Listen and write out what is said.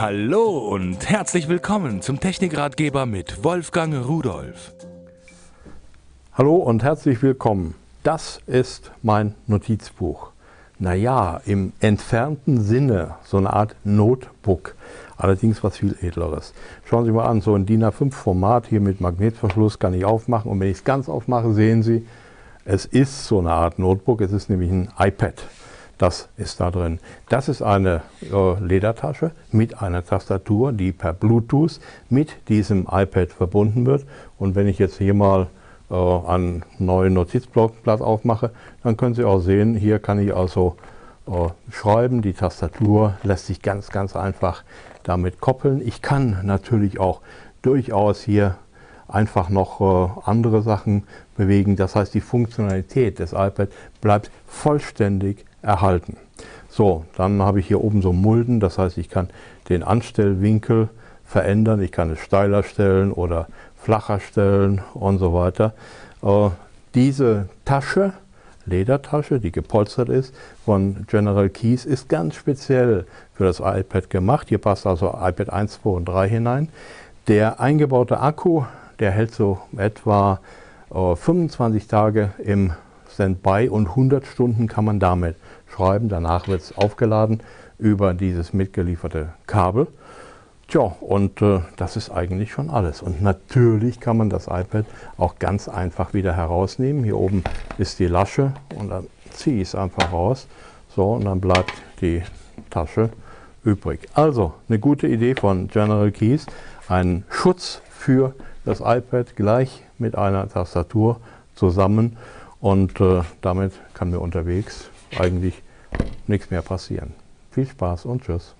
Hallo und herzlich willkommen zum Technikratgeber mit Wolfgang Rudolf. Hallo und herzlich willkommen. Das ist mein Notizbuch. Naja, im entfernten Sinne so eine Art Notebook. Allerdings was viel edleres. Schauen Sie mal an, so ein DIN A5 Format hier mit Magnetverschluss kann ich aufmachen. Und wenn ich es ganz aufmache, sehen Sie, es ist so eine Art Notebook. Es ist nämlich ein iPad. Das ist da drin. Das ist eine äh, Ledertasche mit einer Tastatur, die per Bluetooth mit diesem iPad verbunden wird. Und wenn ich jetzt hier mal äh, einen neuen Notizblockblatt aufmache, dann können Sie auch sehen, hier kann ich also äh, schreiben. Die Tastatur lässt sich ganz, ganz einfach damit koppeln. Ich kann natürlich auch durchaus hier einfach noch äh, andere Sachen bewegen. Das heißt, die Funktionalität des iPad bleibt vollständig erhalten. So, dann habe ich hier oben so Mulden, das heißt, ich kann den Anstellwinkel verändern, ich kann es steiler stellen oder flacher stellen und so weiter. Äh, diese Tasche, Ledertasche, die gepolstert ist, von General Keys, ist ganz speziell für das iPad gemacht. Hier passt also iPad 1, 2 und 3 hinein. Der eingebaute Akku, der hält so etwa äh, 25 Tage im Standby und 100 Stunden kann man damit schreiben. Danach wird es aufgeladen über dieses mitgelieferte Kabel. Tja, und äh, das ist eigentlich schon alles. Und natürlich kann man das iPad auch ganz einfach wieder herausnehmen. Hier oben ist die Lasche und dann ziehe ich es einfach raus. So, und dann bleibt die Tasche übrig. Also, eine gute Idee von General Keys. Ein Schutz für das iPad gleich mit einer Tastatur zusammen. Und äh, damit kann mir unterwegs eigentlich nichts mehr passieren. Viel Spaß und Tschüss.